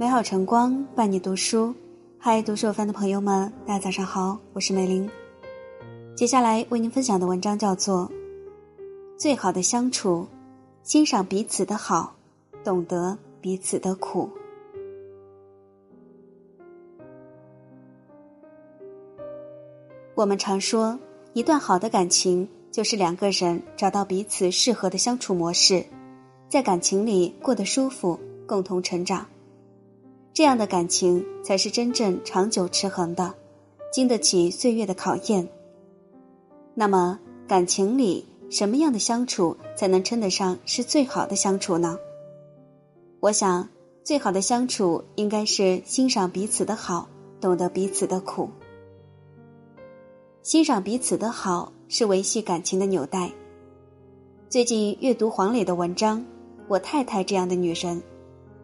美好晨光伴你读书，嗨，读书有范的朋友们，大家早上好，我是美玲。接下来为您分享的文章叫做《最好的相处》，欣赏彼此的好，懂得彼此的苦。我们常说，一段好的感情就是两个人找到彼此适合的相处模式，在感情里过得舒服，共同成长。这样的感情才是真正长久持恒的，经得起岁月的考验。那么，感情里什么样的相处才能称得上是最好的相处呢？我想，最好的相处应该是欣赏彼此的好，懂得彼此的苦。欣赏彼此的好是维系感情的纽带。最近阅读黄磊的文章，《我太太这样的女人》。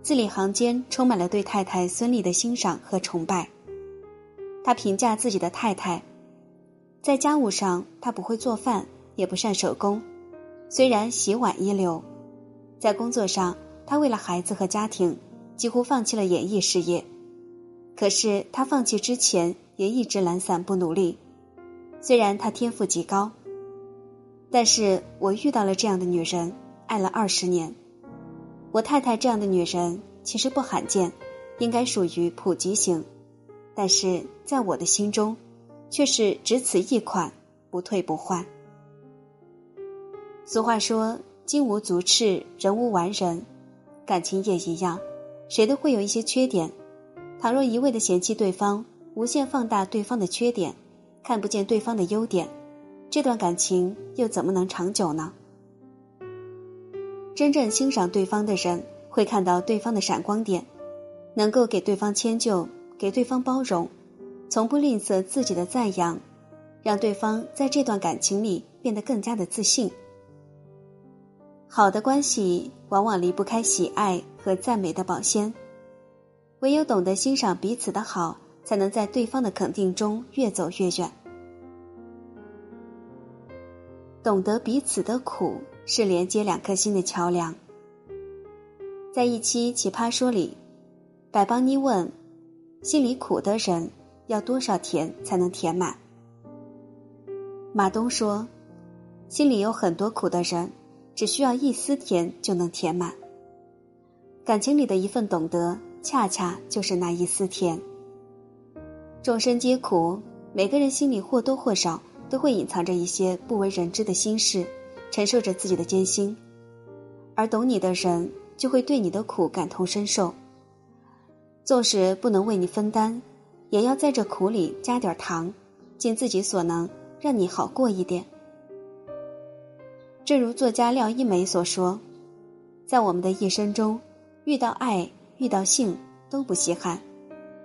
字里行间充满了对太太孙俪的欣赏和崇拜。他评价自己的太太，在家务上她不会做饭，也不善手工，虽然洗碗一流；在工作上，她为了孩子和家庭，几乎放弃了演艺事业。可是她放弃之前也一直懒散不努力。虽然她天赋极高，但是我遇到了这样的女人，爱了二十年。我太太这样的女人其实不罕见，应该属于普及型，但是在我的心中，却是只此一款，不退不换。俗话说“金无足赤，人无完人”，感情也一样，谁都会有一些缺点。倘若一味的嫌弃对方，无限放大对方的缺点，看不见对方的优点，这段感情又怎么能长久呢？真正欣赏对方的人，会看到对方的闪光点，能够给对方迁就，给对方包容，从不吝啬自己的赞扬，让对方在这段感情里变得更加的自信。好的关系往往离不开喜爱和赞美的保鲜，唯有懂得欣赏彼此的好，才能在对方的肯定中越走越远。懂得彼此的苦。是连接两颗心的桥梁。在一期《奇葩说》里，百邦妮问：“心里苦的人要多少甜才能填满？”马东说：“心里有很多苦的人，只需要一丝甜就能填满。”感情里的一份懂得，恰恰就是那一丝甜。众生皆苦，每个人心里或多或少都会隐藏着一些不为人知的心事。承受着自己的艰辛，而懂你的人就会对你的苦感同身受。纵使不能为你分担，也要在这苦里加点糖，尽自己所能让你好过一点。正如作家廖一梅所说：“在我们的一生中，遇到爱、遇到性都不稀罕，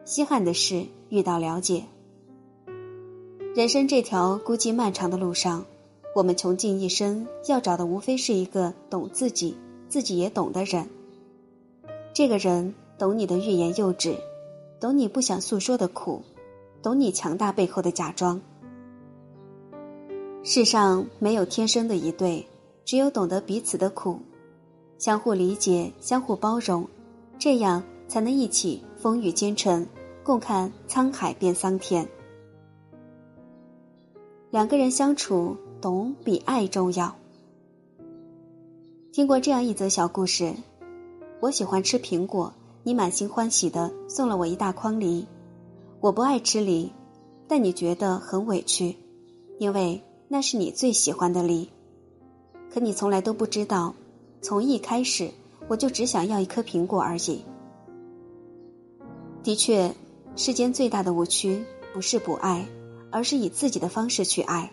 稀罕的是遇到了解。人生这条孤寂漫长的路上。”我们穷尽一生要找的，无非是一个懂自己、自己也懂的人。这个人懂你的欲言又止，懂你不想诉说的苦，懂你强大背后的假装。世上没有天生的一对，只有懂得彼此的苦，相互理解、相互包容，这样才能一起风雨兼程，共看沧海变桑田。两个人相处。懂比爱重要。听过这样一则小故事：我喜欢吃苹果，你满心欢喜的送了我一大筐梨。我不爱吃梨，但你觉得很委屈，因为那是你最喜欢的梨。可你从来都不知道，从一开始我就只想要一颗苹果而已。的确，世间最大的误区不是不爱，而是以自己的方式去爱。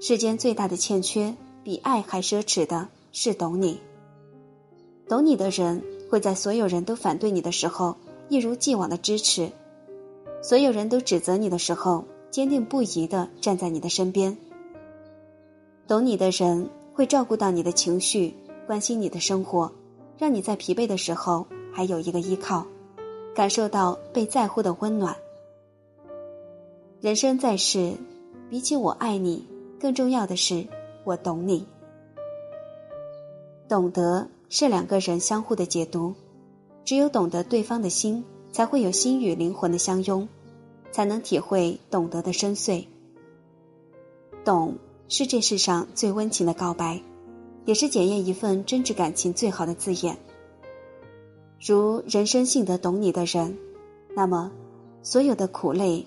世间最大的欠缺，比爱还奢侈的是懂你。懂你的人会在所有人都反对你的时候，一如既往的支持；所有人都指责你的时候，坚定不移的站在你的身边。懂你的人会照顾到你的情绪，关心你的生活，让你在疲惫的时候还有一个依靠，感受到被在乎的温暖。人生在世，比起我爱你。更重要的是，我懂你。懂得是两个人相互的解读。只有懂得对方的心，才会有心与灵魂的相拥，才能体会懂得的深邃。懂是这世上最温情的告白，也是检验一份真挚感情最好的字眼。如人生幸得懂你的人，那么所有的苦累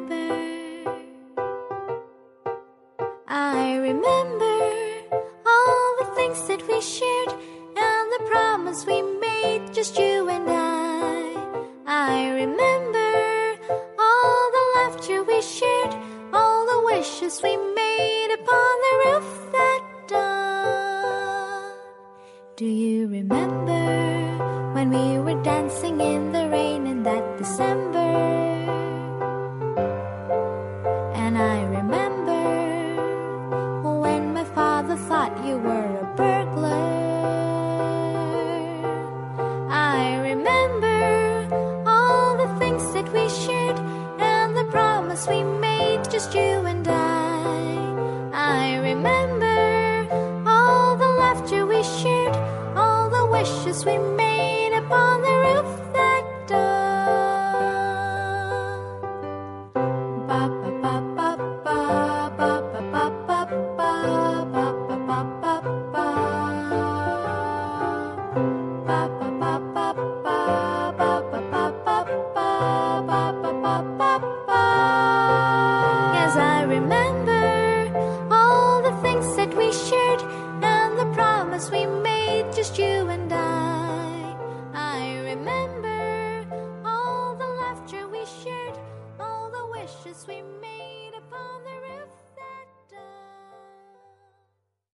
were dancing in the rain in that December? And I remember when my father thought you were a burglar. I remember all the things that we shared and the promise we made, just you and I. I remember all the laughter we shared all the wishes we made the roof that dawn. Yes, I remember all the things that we shared and the promise we made, just you and